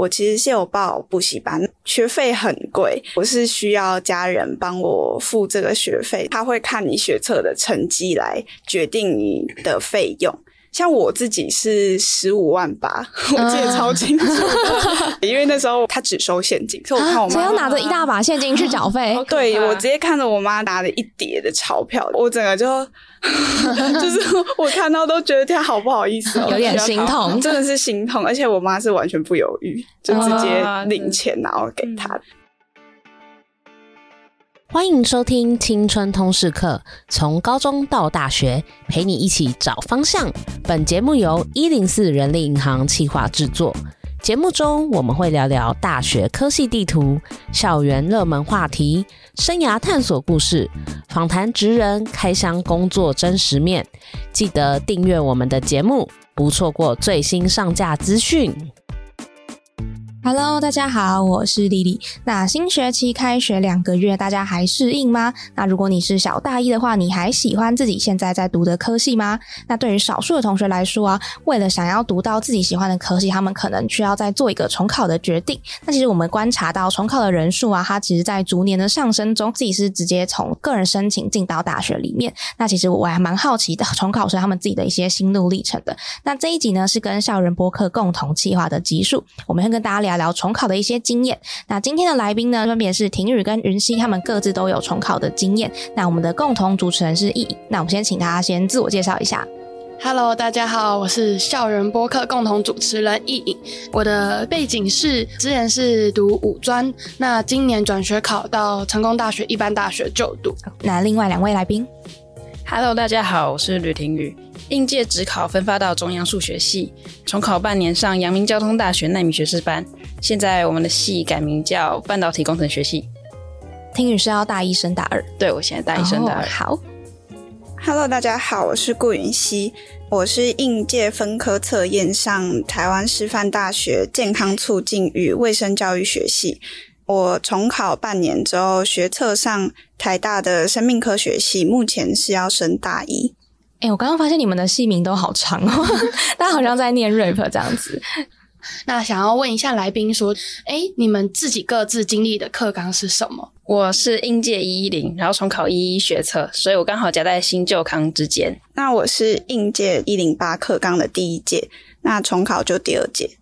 我其实是有报补习班，学费很贵，我是需要家人帮我付这个学费，他会看你学测的成绩来决定你的费用。像我自己是十五万八，我记得超清楚，uh、因为那时候他只收现金，所以我看我妈，只要拿着一大把现金去缴费。对，我直接看着我妈拿了一叠的钞票，我整个就 就是我看到都觉得天好不好意思，有点心痛，真的是心痛。而且我妈是完全不犹豫，就直接领钱然后给他。Uh 欢迎收听青春通识课，从高中到大学，陪你一起找方向。本节目由一零四人力银行企划制作。节目中我们会聊聊大学科系地图、校园热门话题、生涯探索故事，访谈职人开箱工作真实面。记得订阅我们的节目，不错过最新上架资讯。Hello，大家好，我是丽丽。那新学期开学两个月，大家还适应吗？那如果你是小大一的话，你还喜欢自己现在在读的科系吗？那对于少数的同学来说啊，为了想要读到自己喜欢的科系，他们可能需要再做一个重考的决定。那其实我们观察到重考的人数啊，它其实在逐年的上升中，自己是直接从个人申请进到大学里面。那其实我还蛮好奇的，重考生他们自己的一些心路历程的。那这一集呢，是跟校园播客共同企划的集数，我们会跟大家聊。聊聊重考的一些经验。那今天的来宾呢，分别是婷宇跟云熙，他们各自都有重考的经验。那我们的共同主持人是易颖。那我们先请他先自我介绍一下。Hello，大家好，我是校园播客共同主持人易颖。我的背景是之前是读五专，那今年转学考到成功大学一般大学就读。那另外两位来宾，Hello，大家好，我是吕婷宇。应届指考分发到中央数学系，重考半年上阳明交通大学奈米学士班。现在我们的系改名叫半导体工程学系。听雨是要大一升大二，对，我现在大一升大二。Oh, 好，Hello，大家好，我是顾云熙，我是应届分科测验上台湾师范大学健康促进与卫生教育学系。我重考半年之后，学测上台大的生命科学系，目前是要升大一。哎、欸，我刚刚发现你们的系名都好长哦，大家好像在念 rap 这样子。那想要问一下来宾说，哎、欸，你们自己各自经历的课纲是什么？我是应届一一零，然后重考一一学测，所以我刚好夹在新旧康之间。那我是应届一零八课纲的第一届，那重考就第二届。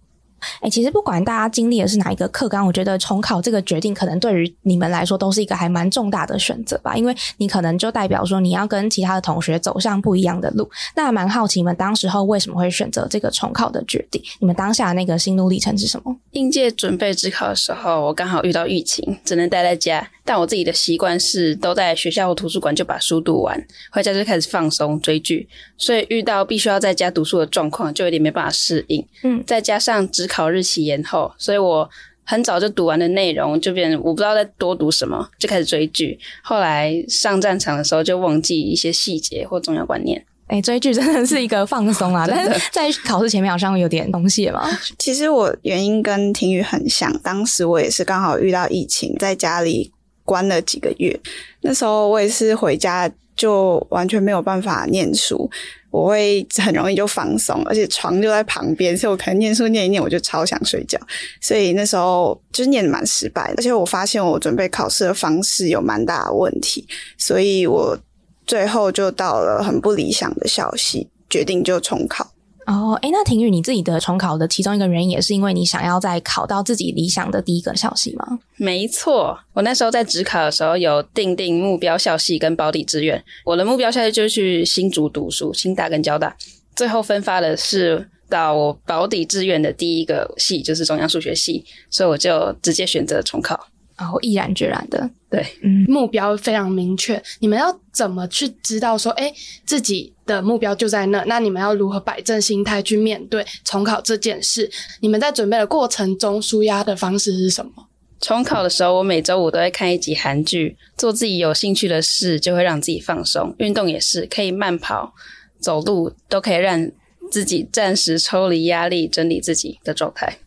哎、欸，其实不管大家经历的是哪一个课纲，我觉得重考这个决定，可能对于你们来说都是一个还蛮重大的选择吧。因为你可能就代表说你要跟其他的同学走向不一样的路。那蛮好奇你们当时候为什么会选择这个重考的决定？你们当下的那个心路历程是什么？应届准备职考的时候，我刚好遇到疫情，只能待在家。但我自己的习惯是都在学校或图书馆就把书读完，回家就开始放松追剧，所以遇到必须要在家读书的状况，就有点没办法适应。嗯，再加上指考日期延后，所以我很早就读完的内容就变成我不知道再多读什么，就开始追剧。后来上战场的时候就忘记一些细节或重要观念。哎、欸，追剧真的是一个放松啊！但是在考试前面好像有点东西嘛。其实我原因跟婷宇很像，当时我也是刚好遇到疫情，在家里。关了几个月，那时候我也是回家就完全没有办法念书，我会很容易就放松，而且床就在旁边，所以我可能念书念一念我就超想睡觉，所以那时候就念的蛮失败，而且我发现我准备考试的方式有蛮大的问题，所以我最后就到了很不理想的消息，决定就重考。哦，哎，那庭宇，你自己的重考的其中一个原因，也是因为你想要再考到自己理想的第一个校系吗？没错，我那时候在职考的时候有定定目标校系跟保底志愿，我的目标校系就是去新竹读书，清大跟交大，最后分发的是到我保底志愿的第一个系，就是中央数学系，所以我就直接选择重考。然后毅然决然的，对，嗯，目标非常明确。你们要怎么去知道说，哎，自己的目标就在那？那你们要如何摆正心态去面对重考这件事？你们在准备的过程中，舒压的方式是什么？重考的时候，我每周五都会看一集韩剧，做自己有兴趣的事，就会让自己放松。运动也是，可以慢跑、走路，都可以让自己暂时抽离压力，整理自己的状态。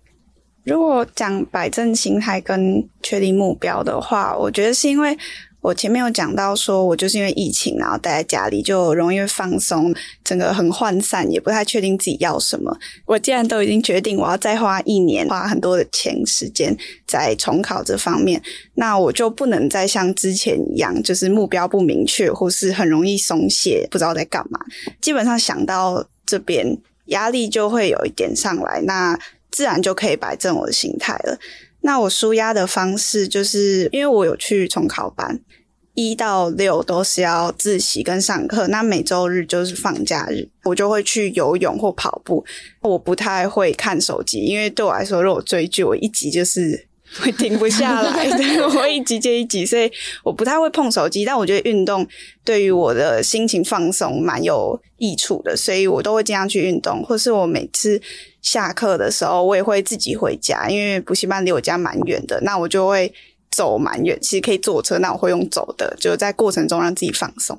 如果讲摆正心态跟确定目标的话，我觉得是因为我前面有讲到说，我就是因为疫情，然后待在家里就容易放松，整个很涣散，也不太确定自己要什么。我既然都已经决定我要再花一年，花很多的钱时间在重考这方面，那我就不能再像之前一样，就是目标不明确，或是很容易松懈，不知道在干嘛。基本上想到这边，压力就会有一点上来，那自然就可以摆正我的心态了。那我舒压的方式，就是因为我有去重考班，一到六都是要自习跟上课，那每周日就是放假日，我就会去游泳或跑步。我不太会看手机，因为对我来说，如果追剧，我一集就是会停不下来，对，我会一集接一集，所以我不太会碰手机。但我觉得运动对于我的心情放松蛮有益处的，所以我都会经常去运动，或是我每次。下课的时候，我也会自己回家，因为补习班离我家蛮远的，那我就会走蛮远。其实可以坐车，那我会用走的，就在过程中让自己放松。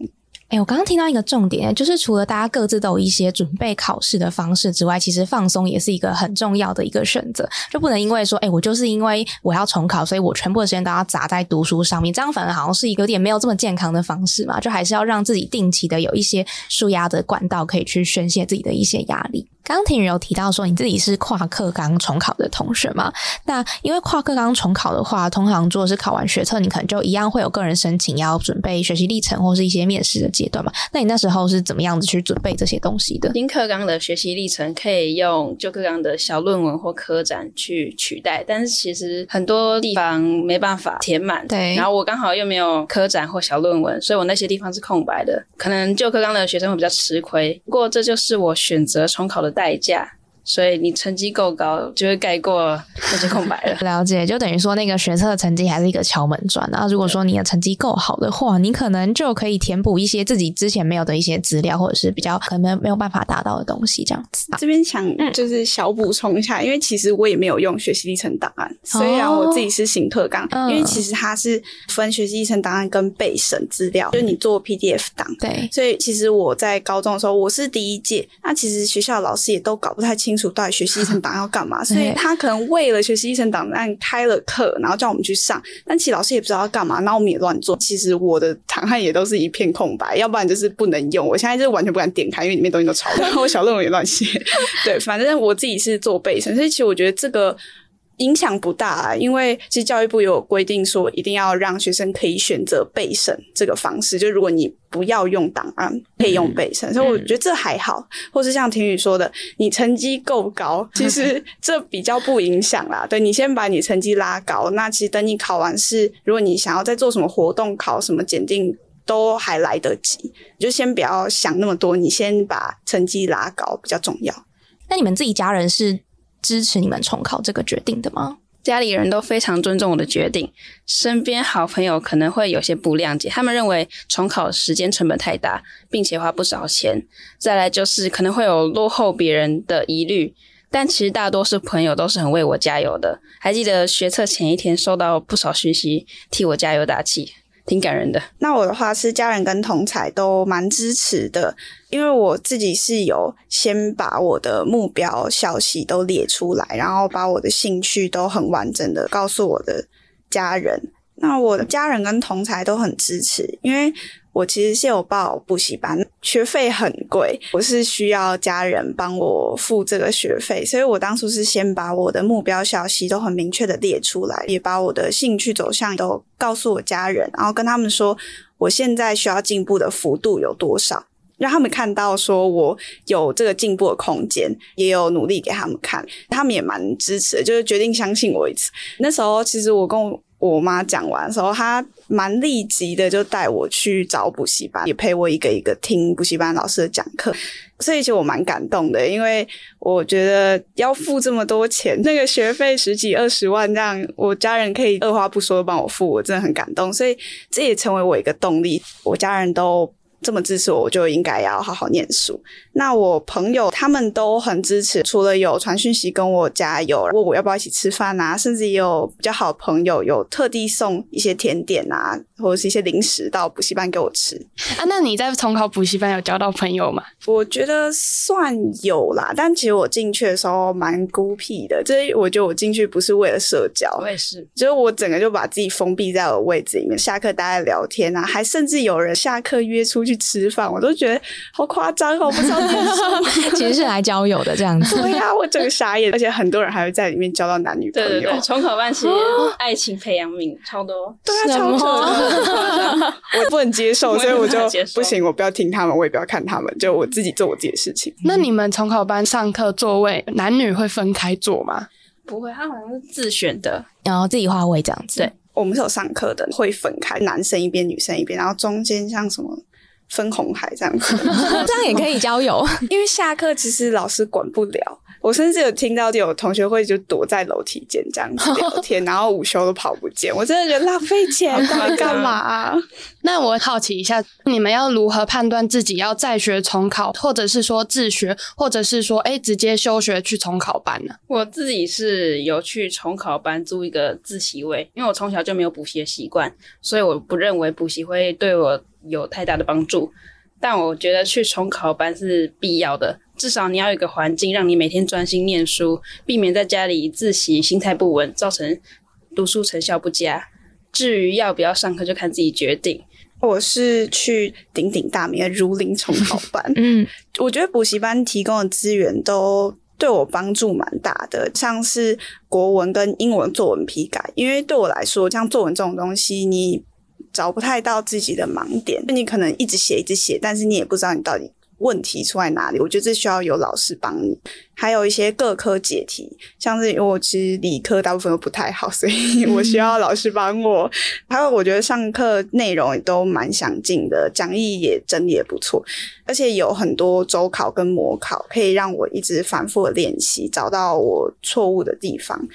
哎、我刚刚听到一个重点，就是除了大家各自都有一些准备考试的方式之外，其实放松也是一个很重要的一个选择。就不能因为说，哎、我就是因为我要重考，所以我全部的时间都要砸在读书上面，这样反而好像是一个有点没有这么健康的方式嘛。就还是要让自己定期的有一些纾压的管道，可以去宣泄自己的一些压力。刚刚婷有提到说，你自己是跨课纲重考的同学嘛？那因为跨课纲重考的话，通常做的是考完学测，你可能就一样会有个人申请，要准备学习历程或是一些面试的阶段嘛？那你那时候是怎么样子去准备这些东西的？新课纲的学习历程可以用旧课纲的小论文或科展去取代，但是其实很多地方没办法填满。对，然后我刚好又没有科展或小论文，所以我那些地方是空白的，可能旧课纲的学生会比较吃亏。不过这就是我选择重考的代价。所以你成绩够高，就会盖过那些空白了。了解，就等于说那个学测的成绩还是一个敲门砖。然后如果说你的成绩够好的话，你可能就可以填补一些自己之前没有的一些资料，或者是比较可能没有办法达到的东西。这样子，这边想就是小补充一下，嗯，因为其实我也没有用学习历程档案，虽然我自己是行特纲，哦，因为其实它是分学习历程档案跟备审资料，就是你做 PDF 档。对，所以其实我在高中的时候，我是第一届，那其实学校老师也都搞不太清。清楚到底学习历程档案要干嘛，所以他可能为了学习历程档案开了课，然后叫我们去上，但其实老师也不知道要干嘛，那我们也乱做。其实我的档案也都是一片空白，要不然就是不能用。我现在就是完全不敢点开，因为里面东西都抄，然后我小论文也乱写。对，反正我自己是做备审，所以其实我觉得这个。影响不大啊，因为其实教育部有规定说，一定要让学生可以选择备审这个方式。就如果你不要用档案，可以用备审，嗯，所以我觉得这还好。或是像婷宇说的，你成绩够高，其实 这比较不影响啦。对，你先把你成绩拉高，那其实等你考完试，如果你想要再做什么活动，考什么检定，都还来得及。你就先不要想那么多，你先把成绩拉高比较重要。那你们自己家人是？支持你们重考这个决定的吗？家里人都非常尊重我的决定，身边好朋友可能会有些不谅解，他们认为重考时间成本太大，并且花不少钱。再来就是可能会有落后别人的疑虑，但其实大多数朋友都是很为我加油的。还记得学测前一天收到不少讯息，替我加油打气。挺感人的。那我的话是家人跟同才都蛮支持的，因为我自己是有先把我的目标消息都列出来，然后把我的兴趣都很完整的告诉我的家人。那我的家人跟同才都很支持，因为。我其实是有报补习班，学费很贵，我是需要家人帮我付这个学费，所以我当初是先把我的目标消息都很明确的列出来，也把我的兴趣走向都告诉我家人，然后跟他们说我现在需要进步的幅度有多少，让他们看到说我有这个进步的空间，也有努力给他们看，他们也蛮支持的，就是决定相信我一次。那时候其实我跟我。我妈讲完的时候，她蛮立即的就带我去找补习班，也陪我一个一个听补习班老师的讲课，所以其实我蛮感动的，因为我觉得要付这么多钱，那个学费十几二十万这样，我家人可以二话不说帮我付，我真的很感动，所以这也成为我一个动力。我家人都这么支持我，我就应该要好好念书。那我朋友他们都很支持，除了有传讯息跟我加油，问我要不要一起吃饭啊，甚至也有比较好的朋友有特地送一些甜点啊，或者是一些零食到补习班给我吃啊。那你在重考补习班有交到朋友吗？我觉得算有啦，但其实我进去的时候蛮孤僻的，这我觉得我进去不是为了社交，我也是，就是我整个就把自己封闭在我的位置里面，下课大家聊天啊，还甚至有人下课约出去吃饭，我都觉得好夸张哦，不知道怎么说。其实是来交友的这样子。对呀、啊，我整个傻眼，而且很多人还会在里面交到男女朋友。对对对，重考班是爱情培养皿超多，对啊，超扯的，我不能接受，所以我就不行，我不要听他们，我也不要看他们，就我自己做我自己的事情。那你们重考班上课座位男女会分开坐吗？不会，他好像是自选的，然后自己划位这样子。对，我们是有上课的，会分开，男生一边，女生一边，然后中间像什么。分红海这样子，这样也可以交友。因为下课其实老师管不了，我甚至有听到有同学会就躲在楼梯间这样子聊 天，然后午休都跑不见。我真的觉得浪费钱，到底干嘛啊？那我好奇一下，你们要如何判断自己要再学重考，或者是说自学，或者是说哎直接休学去重考班呢？我自己是有去重考班租一个自习位，因为我从小就没有补习的习惯，所以我不认为补习会对我。有太大的帮助，但我觉得去重考班是必要的。至少你要有一个环境，让你每天专心念书，避免在家里自习心态不稳，造成读书成效不佳。至于要不要上课，就看自己决定。我是去鼎鼎大名的如林重考班，嗯，我觉得补习班提供的资源都对我帮助蛮大的，像是国文跟英文作文批改，因为对我来说，像作文这种东西，你。找不太到自己的盲点，你可能一直写一直写，但是你也不知道你到底问题出在哪里。我觉得这需要有老师帮你，还有一些各科解题，像是我其实理科大部分都不太好，所以 我需要老师帮我。还有我觉得上课内容也都蛮详尽的，讲义也整理也不错，而且有很多周考跟模考，可以让我一直反复的练习，找到我错误的地方。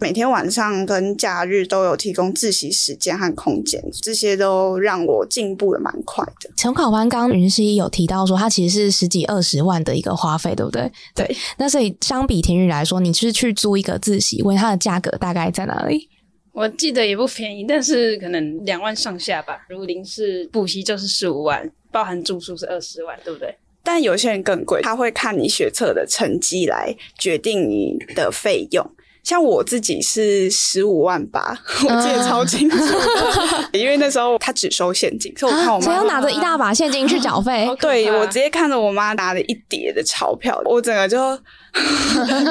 每天晚上跟假日都有提供自习时间和空间，这些都让我进步的蛮快的。重考班刚云溪有提到说，它其实是十几二十万的一个花费，对不对？对。那所以相比田雨来说，你是去租一个自习，问它的价格大概在哪里？我记得也不便宜，但是可能两万上下吧。如临是补习就是十五万，包含住宿是二十万，对不对？但有些人更贵，他会看你学测的成绩来决定你的费用。像我自己是十五万八，我记得超清楚，因为那时候他只收现金，所以我看我妈只要拿着一大把现金去缴费。对，我直接看着我妈拿了一叠的钞票，我整个就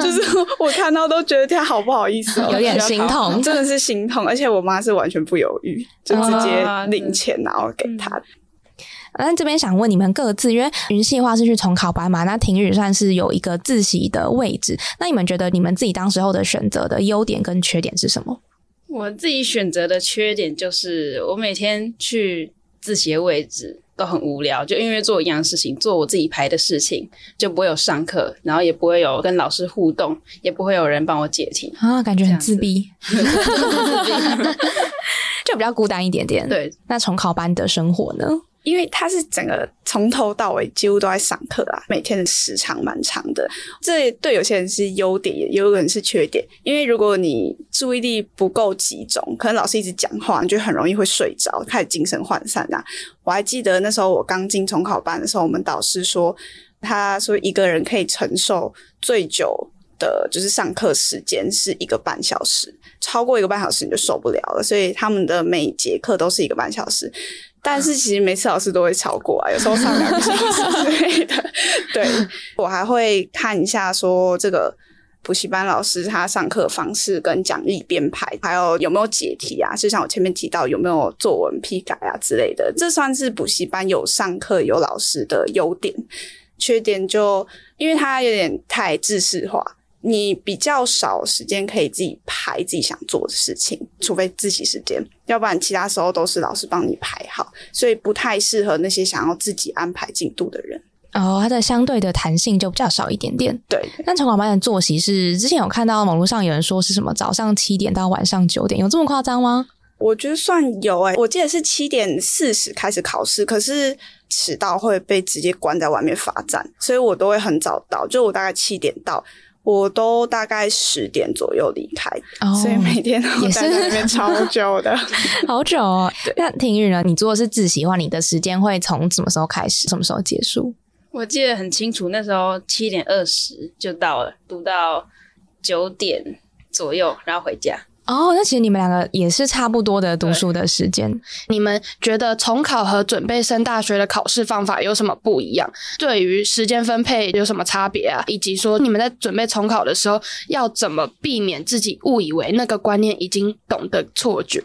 就是我看到都觉得他好不好意思，有点心痛，真的是心痛。而且我妈是完全不犹豫，就直接领钱然后给他。那这边想问你们各自，因为云溪的话是去重考班嘛，那婷雨算是有一个自习的位置。那你们觉得你们自己当时候的选择的优点跟缺点是什么？我自己选择的缺点就是，我每天去自习的位置都很无聊，就因为做一样事情，做我自己排的事情，就不会有上课，然后也不会有跟老师互动，也不会有人帮我解题啊，感觉很自闭，就比较孤单一点点。对，那重考班的生活呢？因为他是整个从头到尾几乎都在上课啊，每天的时长蛮长的。这对有些人是优点，也有人是缺点。因为如果你注意力不够集中，可能老师一直讲话，你就很容易会睡着，开始精神涣散啊。我还记得那时候我刚进重考班的时候，我们导师说，他说一个人可以承受最久的就是上课时间是一个半小时，超过一个半小时你就受不了了。所以他们的每节课都是一个半小时。但是其实每次老师都会超过啊，有时候上两个小时之类的。对，我还会看一下说这个补习班老师他上课方式跟讲义编排，还有有没有解题啊？就像我前面提到有没有作文批改啊之类的，这算是补习班有上课有老师的优点。缺点就因为它有点太制式化。你比较少时间可以自己排自己想做的事情，除非自习时间，要不然其他时候都是老师帮你排好，所以不太适合那些想要自己安排进度的人。哦，它的相对的弹性就比较少一点点。对，但重考班的作息是之前有看到网络上有人说是什么早上七点到晚上九点，有这么夸张吗？我觉得算有诶、欸，我记得是七点四十开始考试，可是迟到会被直接关在外面罚站，所以我都会很早到，就我大概七点到，我都大概十点左右离开，哦、所以每天都待在那边超久的，好久哦。对那婷雨呢？你做的是自习的话，你的时间会从什么时候开始，什么时候结束？我记得很清楚，那时候七点二十就到了，读到九点左右，然后回家。哦，那其实你们两个也是差不多的读书的时间。你们觉得重考和准备升大学的考试方法有什么不一样？对于时间分配有什么差别啊？以及说你们在准备重考的时候，要怎么避免自己误以为那个观念已经懂的错觉？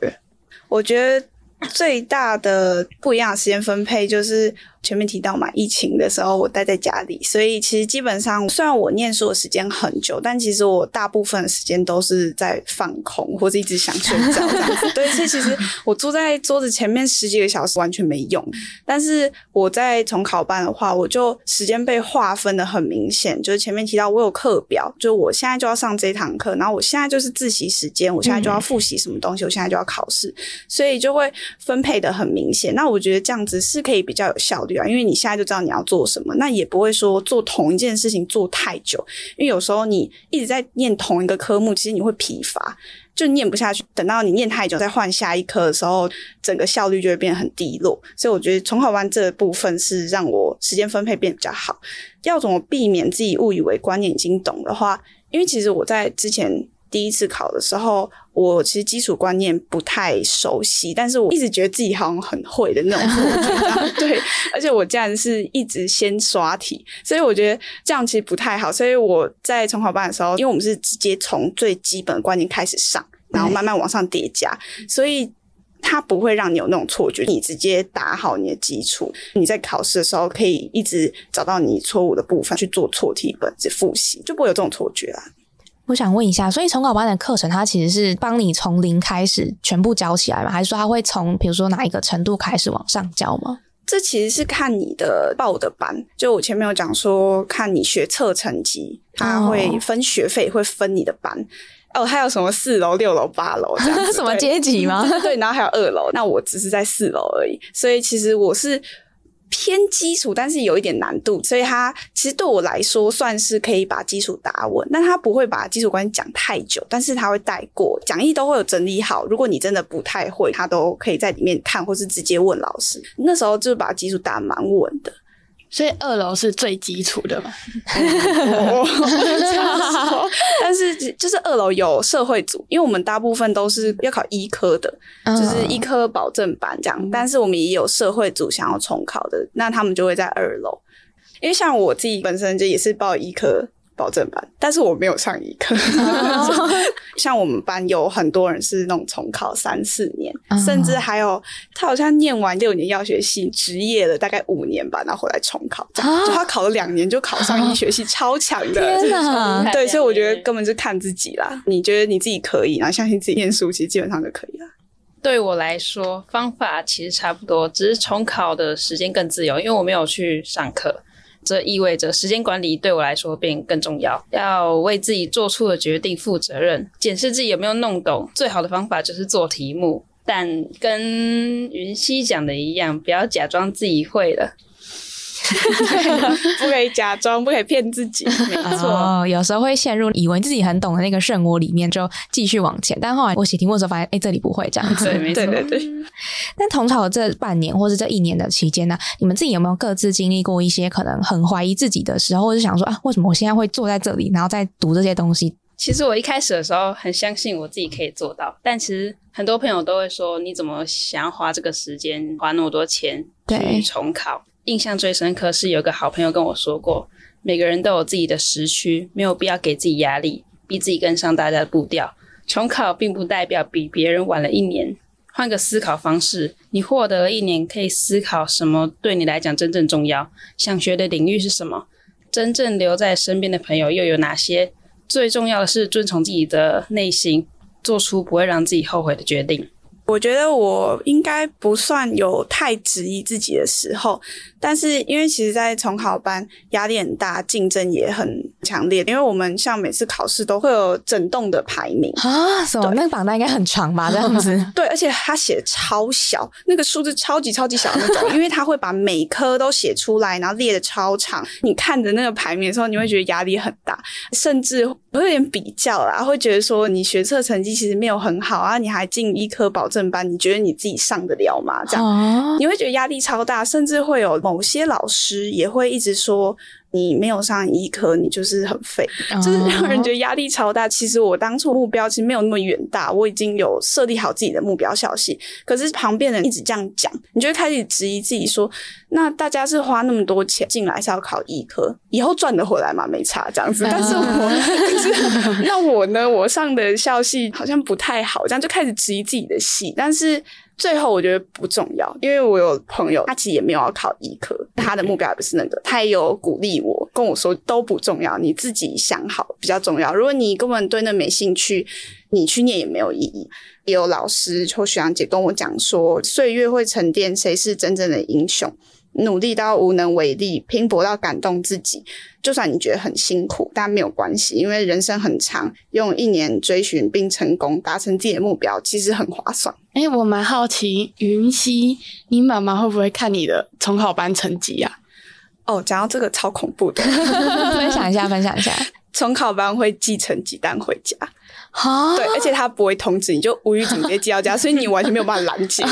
我觉得最大的不一样的时间分配就是。前面提到嘛，疫情的时候我待在家里，所以其实基本上虽然我念书的时间很久，但其实我大部分的时间都是在放空或者一直想睡觉这样子。对，所以其实我坐在桌子前面十几个小时完全没用。但是我在重考班的话，我就时间被划分的很明显，就是前面提到我有课表，就我现在就要上这堂课，然后我现在就是自习时间，我现在就要复习什么东西，我现在就要考试，所以就会分配的很明显。那我觉得这样子是可以比较有效率。啊因为你现在就知道你要做什么，那也不会说做同一件事情做太久。因为有时候你一直在念同一个科目，其实你会疲乏，就念不下去。等到你念太久，再换下一科的时候，整个效率就会变得很低落。所以我觉得重考班这部分是让我时间分配变比较好。要怎么避免自己误以为观念已经懂的话，因为其实我在之前。第一次考的时候，我其实基础观念不太熟悉，但是我一直觉得自己好像很会的那种。对，而且我这样是一直先刷题，所以我觉得这样其实不太好。所以我在重考班的时候，因为我们是直接从最基本的观念开始上，然后慢慢往上叠加，所以它不会让你有那种错觉。你直接打好你的基础，你在考试的时候可以一直找到你错误的部分去做错题本，子复习，就不会有这种错觉啦。我想问一下，所以重考班的课程，它其实是帮你从零开始全部教起来吗？还是说它会从比如说哪一个程度开始往上教吗？这其实是看你的报的班。就我前面有讲说，看你学测成绩，它会分学费，会分你的班。哦，还有什么四楼、六楼、八楼这样子？什么阶级吗？对，然后还有二楼。那我只是在四楼而已，所以其实我是。偏基础，但是有一点难度，所以他其实对我来说算是可以把基础打稳。那他不会把基础关系讲太久，但是他会带过，讲义都会有整理好。如果你真的不太会，他都可以在里面看，或是直接问老师。那时候就是把基础打蛮稳的。所以二楼是最基础的嘛，但是就是二楼有社会组，因为我们大部分都是要考医科的，就是医科保证班这样。但是我们也有社会组想要重考的，那他们就会在二楼。因为像我自己本身就也是报医科。保证班，但是我没有上一科。Oh. 像我们班有很多人是那种重考三四年，oh. 甚至还有他好像念完六年药学系，职业了大概五年吧，然后回来重考，这样 oh. 就他考了两年就考上医学系，超强的。天哪！对，所以我觉得根本是看自己啦。你觉得你自己可以，然后相信自己念书，其实基本上就可以了。对我来说，方法其实差不多，只是重考的时间更自由，因为我没有去上课。这意味着时间管理对我来说变更重要，要为自己做出的决定负责任，检视自己有没有弄懂。最好的方法就是做题目，但跟云溪讲的一样，不要假装自己会了。不可以假装，不可以骗自己。没错，哦，有时候会陷入以为自己很懂的那个漩涡里面，就继续往前。但后来我写题目的时候发现，哎，这里不会这样子。对，没错，对对对。但同考这半年或是这一年的期间呢，你们自己有没有各自经历过一些可能很怀疑自己的时候，或是想说啊，为什么我现在会坐在这里，然后再读这些东西？其实我一开始的时候很相信我自己可以做到，但其实很多朋友都会说，你怎么想要花这个时间，花那么多钱去重考？印象最深刻是有个好朋友跟我说过，每个人都有自己的时区，没有必要给自己压力，逼自己跟上大家的步调。重考并不代表比别人晚了一年，换个思考方式，你获得了一年，可以思考什么对你来讲真正重要，想学的领域是什么，真正留在身边的朋友又有哪些？最重要的是遵从自己的内心，做出不会让自己后悔的决定。我我觉得我应该不算有太质疑自己的时候，但是因为其实，在重考班压力很大，竞争也很强烈。因为我们像每次考试都会有整栋的排名啊，什么？那个榜单应该很长吧？这样子。对，而且他写的超小，那个数字超级超级小的那种，因为他会把每科都写出来，然后列的超长。你看着那个排名的时候，你会觉得压力很大，甚至会有点比较啦，会觉得说你学测成绩其实没有很好啊，你还进医科保证班，你觉得你自己上得了吗？这样，哦、你会觉得压力超大，甚至会有某些老师也会一直说。你没有上医科，你就是很废，就是让人觉得压力超大。其实我当初目标其实没有那么远大，我已经有设立好自己的目标校系。可是旁边人一直这样讲，你就会开始质疑自己说：那大家是花那么多钱进来是要考医科，以后赚得回来吗？没差这样子。但是我，可是那我呢？我上的校系好像不太好，这样就开始质疑自己的系。但是。最后我觉得不重要，因为我有朋友，他其实也没有要考医科，他的目标也不是那个，他也有鼓励我，跟我说都不重要，你自己想好比较重要。如果你根本对那没兴趣，你去念也没有意义。也有老师或学长姐跟我讲说，岁月会沉淀谁是真正的英雄。努力到无能为力，拼搏到感动自己。就算你觉得很辛苦，但没有关系，因为人生很长，用一年追寻并成功达成自己的目标，其实很划算。哎、欸，我蛮好奇，云溪，你妈妈会不会看你的重考班成绩呀、啊？哦，讲到这个超恐怖的，分享一下，分享一下。重考班会寄成绩单回家。哈对，而且他不会通知你，就无预警直接寄到家，所以你完全没有办法拦截，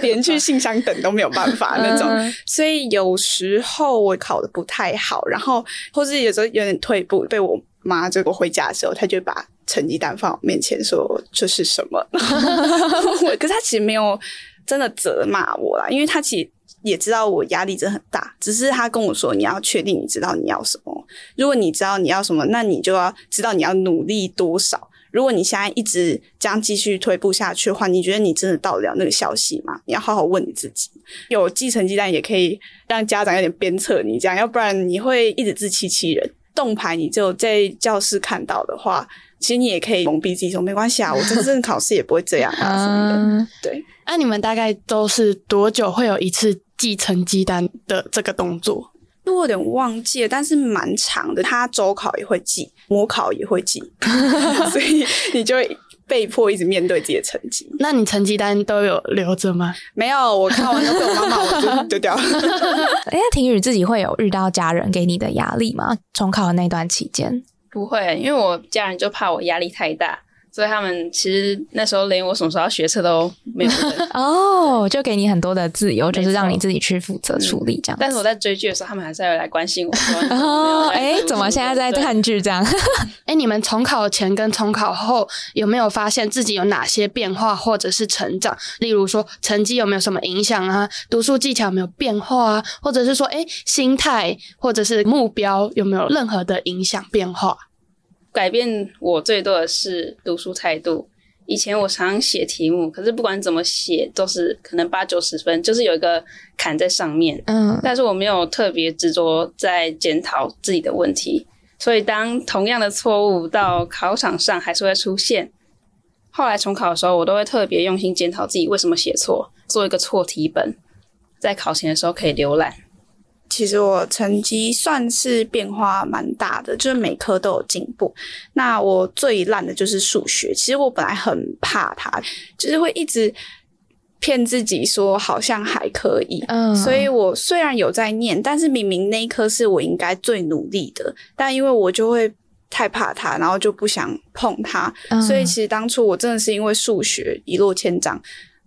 连去信箱等都没有办法那种。所以有时候我考的不太好，然后或是有时候有点退步，被我妈这个回家的时候，她就把成绩单放我面前说这是什么。可是他其实没有真的责骂我啦，因为他其实。也知道我压力真的很大，只是他跟我说，你要确定你知道你要什么。如果你知道你要什么，那你就要知道你要努力多少。如果你现在一直这样继续退步下去的话，你觉得你真的到得了那个消息吗？你要好好问你自己。有寄成绩单也可以让家长有点鞭策你，这样，要不然你会一直自欺欺人。动牌你就在教室看到的话，其实你也可以蒙蔽自己说没关系啊，我真正考试也不会这样啊什么的。对，那、啊、你们大概都是多久会有一次？寄成绩单的这个动作，我有点忘记了，但是蛮长的。他周考也会记，模考也会记，所以你就会被迫一直面对自己的成绩。那你成绩单都有留着吗？没有，我看完都被我妈妈我就丢掉了。哎，婷宇自己会有遇到家人给你的压力吗？重考的那段期间不会，因为我家人就怕我压力太大。所以他们其实那时候连我什么时候要学车都没有 哦，就给你很多的自由，就是让你自己去负责处理这样。但是我在追剧的时候，他们还是要来关心我。哦，哎，怎么现在在看剧这样？哎，你们重考前跟重考后有没有发现自己有哪些变化或者是成长？例如说成绩有没有什么影响啊？读书技巧有没有变化啊？或者是说，哎，心态或者是目标有没有任何的影响变化？改变我最多的是读书态度。以前我常常写题目，可是不管怎么写，都是可能八九十分，就是有一个坎在上面。嗯，但是我没有特别执着在检讨自己的问题，所以当同样的错误到考场上还是会出现。后来重考的时候，我都会特别用心检讨自己为什么写错，做一个错题本，在考前的时候可以浏览。其实我成绩算是变化蛮大的，就是每科都有进步。那我最烂的就是数学，其实我本来很怕它，就是会一直骗自己说好像还可以。嗯，所以我虽然有在念，但是明明那一科是我应该最努力的，但因为我就会太怕它，然后就不想碰它。嗯，所以其实当初我真的是因为数学一落千丈。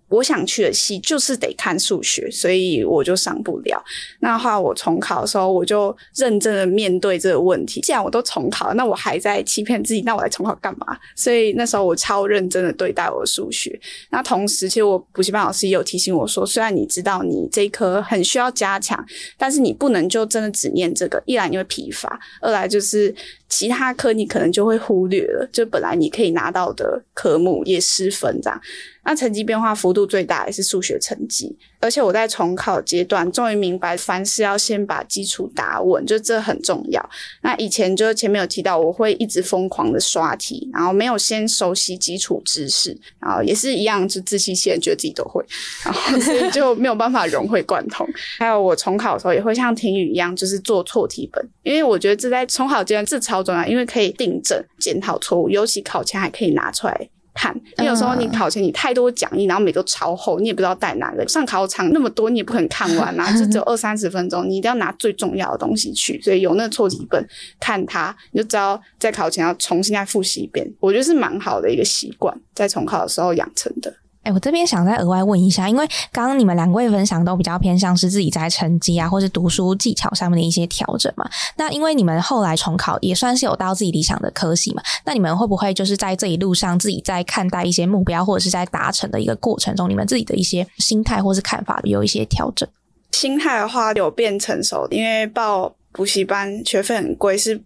我想去的系就是得看数学，所以我就上不了。那后来我重考的时候，我就认真的面对这个问题。既然我都重考了，那我还在欺骗自己，那我来重考干嘛？所以那时候我超认真的对待我的数学。那同时，其实我补习班老师也有提醒我说，虽然你知道你这一科很需要加强，但是你不能就真的只念这个。一来你会疲乏，二来就是其他科你可能就会忽略了，就本来你可以拿到的科目也失分这样。那成绩变化幅度最大也是数学成绩，而且我在重考阶段终于明白，凡事要先把基础打稳，就这很重要。那以前就前面有提到，我会一直疯狂的刷题，然后没有先熟悉基础知识，然后也是一样，就自欺欺人，觉得自己都会，然后所以就没有办法融会贯通。还有我重考的时候也会像婷雨一样，就是做错题本，因为我觉得这在重考阶段至少超重要，因为可以订正、检讨错误，尤其考前还可以拿出来。看，因为有时候你考前你太多讲义，然后每个都超厚，你也不知道带哪个。上考场那么多，你也不可能看完啊，就只有二三十分钟，你一定要拿最重要的东西去。所以有那个错题本，看它你就知道在考前要重新再复习一遍。我觉得是蛮好的一个习惯，在重考的时候养成的。哎，我这边想再额外问一下，因为刚刚你们两位分享都比较偏向是自己在成绩啊，或是读书技巧上面的一些调整嘛。那因为你们后来重考也算是有到自己理想的科系嘛，那你们会不会就是在这一路上自己在看待一些目标，或者是在达成的一个过程中，你们自己的一些心态或是看法有一些调整？心态的话有变成熟，因为报补习班学费很贵，是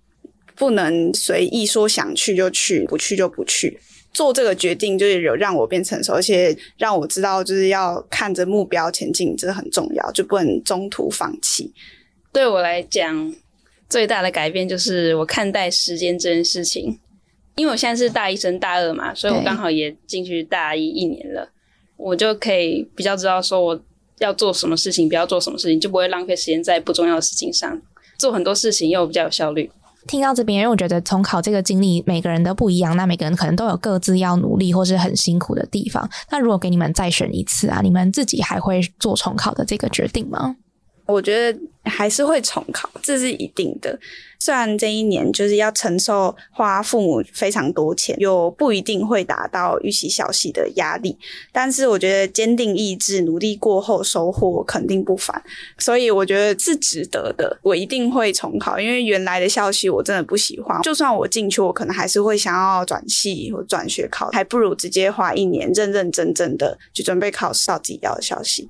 不能随意说想去就去，不去就不去。做这个决定就是有让我变成熟，而且让我知道就是要看着目标前进，这很重要，就不能中途放弃。对我来讲，最大的改变就是我看待时间这件事情。因为我现在是大一升大二嘛，所以我刚好也进去大一一年了，我就可以比较知道说我要做什么事情，不要做什么事情，就不会浪费时间在不重要的事情上，做很多事情又比较有效率。听到这边，因为我觉得重考这个经历每个人都不一样，那每个人可能都有各自要努力或是很辛苦的地方。那如果给你们再选一次啊，你们自己还会做重考的这个决定吗？我觉得还是会重考，这是一定的。虽然这一年就是要承受花父母非常多钱，又不一定会达到预期小系的压力，但是我觉得坚定意志、努力过后收获肯定不凡，所以我觉得是值得的。我一定会重考，因为原来的校系我真的不喜欢。就算我进去，我可能还是会想要转系或转学考，还不如直接花一年认认真真的去准备考试到自己要的校系。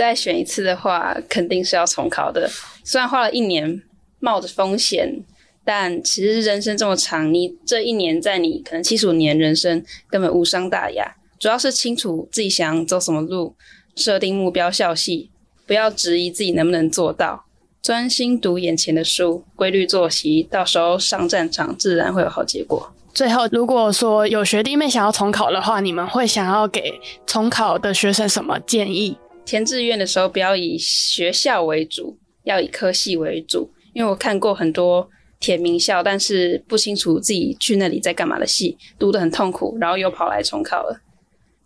再选一次的话，肯定是要重考的。虽然花了一年。冒着风险，但其实人生这么长，你这一年在你可能七十五年人生根本无伤大雅。主要是清楚自己想走什么路，设定目标校系，不要质疑自己能不能做到，专心读眼前的书，规律作息，到时候上战场自然会有好结果。最后，如果说有学弟妹想要重考的话，你们会想要给重考的学生什么建议？填志愿的时候不要以学校为主，要以科系为主。因为我看过很多填名校，但是不清楚自己去那里在干嘛的系，读得很痛苦，然后又跑来重考了。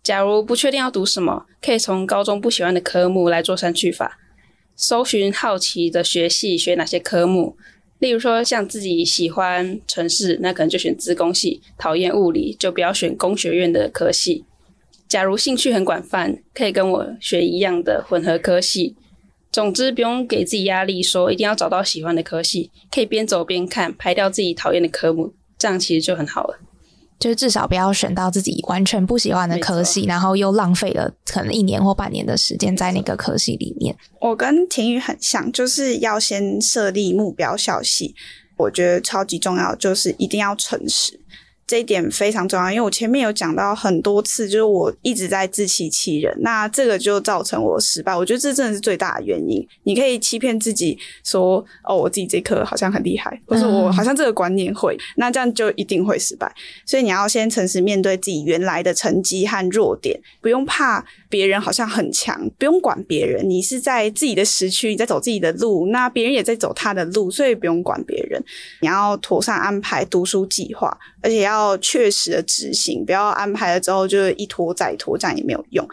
假如不确定要读什么，可以从高中不喜欢的科目来做删去法，搜寻好奇的学系，学哪些科目。例如说，像自己喜欢程式，那可能就选资工系；讨厌物理，就不要选工学院的科系。假如兴趣很广泛，可以跟我学一样的混合科系。总之，不用给自己压力，说一定要找到喜欢的科系，可以边走边看，排掉自己讨厌的科目，这样其实就很好了。就是至少不要选到自己完全不喜欢的科系，然后又浪费了可能一年或半年的时间在那个科系里面。我跟婷雨很像，就是要先设立目标校系，我觉得超级重要，就是一定要诚实。这一点非常重要，因为我前面有讲到很多次，就是我一直在自欺欺人，那这个就造成我失败。我觉得这真的是最大的原因。你可以欺骗自己说，哦，我自己这科好像很厉害，或者我好像这个观念会，那这样就一定会失败。所以你要先诚实面对自己原来的成绩和弱点，不用怕别人好像很强，不用管别人，你是在自己的时区，你在走自己的路，那别人也在走他的路，所以不用管别人。你要妥善安排读书计划，而且要。要确实的执行，不要安排了之后就一拖再拖，这样也没有用。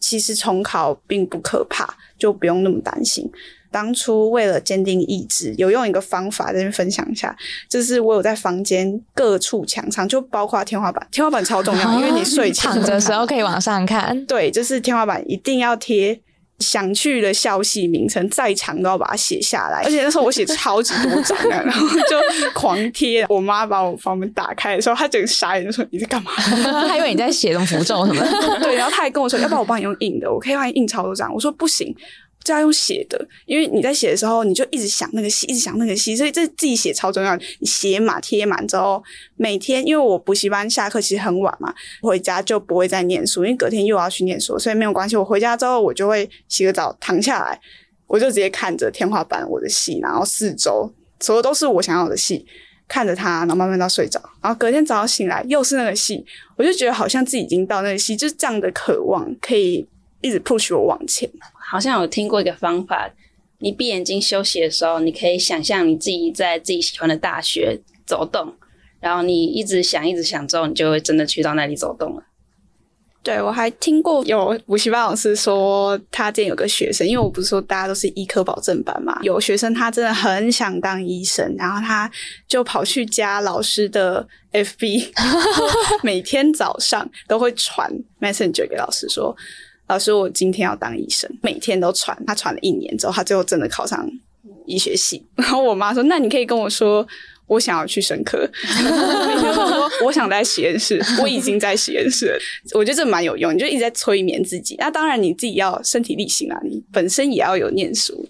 其实重考并不可怕，就不用那么担心。当初为了坚定意志，有用一个方法在这边分享一下，就是我有在房间各处墙上，就包括天花板，天花板超重要，因为你睡前躺的时候可以往上看。对，就是天花板一定要贴。想去的校系名称再长都要把它写下来，而且那时候我写超级多张啊，然后就狂贴。我妈把我房门打开的时候，她整个傻眼，就说：“你在干嘛？” 她以为你在写什么符咒什么的。对，然后她还跟我说：“要不然我帮你用印的，我可以帮你印超多张。”我说：“不行，就要用写的，因为你在写的时候，你就一直想那个戏，一直想那个戏，所以这自己写超重要。你写满贴满之后，每天因为我补习班下课其实很晚嘛，回家就不会再念书，因为隔天又要去念书，所以没有关系。我回家之后，我就会洗个澡，躺下来，我就直接看着天花板我的戏，然后四周所有都是我想要的戏，看着它，然后慢慢到睡着，然后隔天早上醒来又是那个戏，我就觉得好像自己已经到那个戏，就是这样的渴望可以一直 push 我往前。好像有听过一个方法，你闭眼睛休息的时候，你可以想象你自己在自己喜欢的大学走动，然后你一直想，一直想之后，你就会真的去到那里走动了。对，我还听过有补习班老师说，他之前有个学生，因为我不是说大家都是医科保证班嘛，有学生他真的很想当医生，然后他就跑去加老师的 FB，每天早上都会传 Messenger 给老师说。老师，我今天要当医生，每天都传。他传了一年之后，他最后真的考上医学系。然后我妈说：“那你可以跟我说，我想要去生科。”每天都说：“我想在实验室，我已经在实验室了。”我觉得这蛮有用，你就一直在催眠自己。那当然你自己要身体力行啊，你本身也要有念书。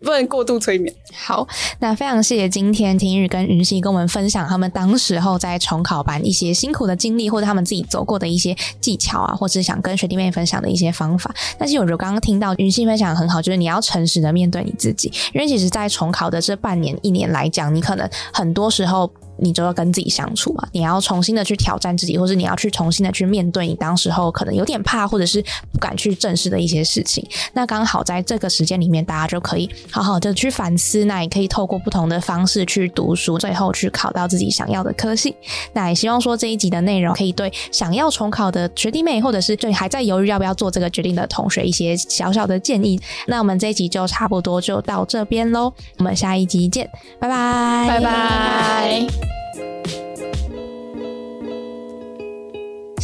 不能过度催眠。好，那非常谢谢今天听日跟云溪跟我们分享他们当时候在重考班一些辛苦的经历，或者他们自己走过的一些技巧啊，或者是想跟学弟妹分享的一些方法。但是我就刚刚听到云溪分享很好，就是你要诚实的面对你自己，因为其实，在重考的这半年一年来讲，你可能很多时候。你就要跟自己相处嘛，你要重新的去挑战自己，或是你要去重新的去面对你当时候可能有点怕，或者是不敢去正视的一些事情。那刚好在这个时间里面，大家就可以好好的去反思。那也可以透过不同的方式去读书，最后去考到自己想要的科系。那也希望说这一集的内容可以对想要重考的学弟妹，或者是对还在犹豫要不要做这个决定的同学一些小小的建议。那我们这一集就差不多就到这边喽，我们下一集见，拜拜，拜拜。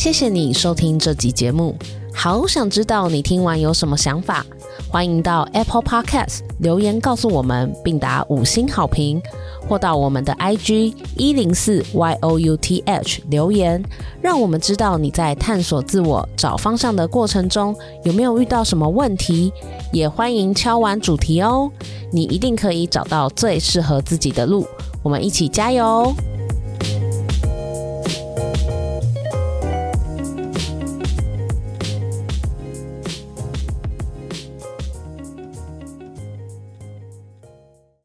谢谢你收听这集节目，好想知道你听完有什么想法，欢迎到 Apple Podcast 留言告诉我们，并打五星好评，或到我们的 IG 一零四 youth 留言，让我们知道你在探索自我、找方向的过程中有没有遇到什么问题，也欢迎敲完主题哦，你一定可以找到最适合自己的路，我们一起加油！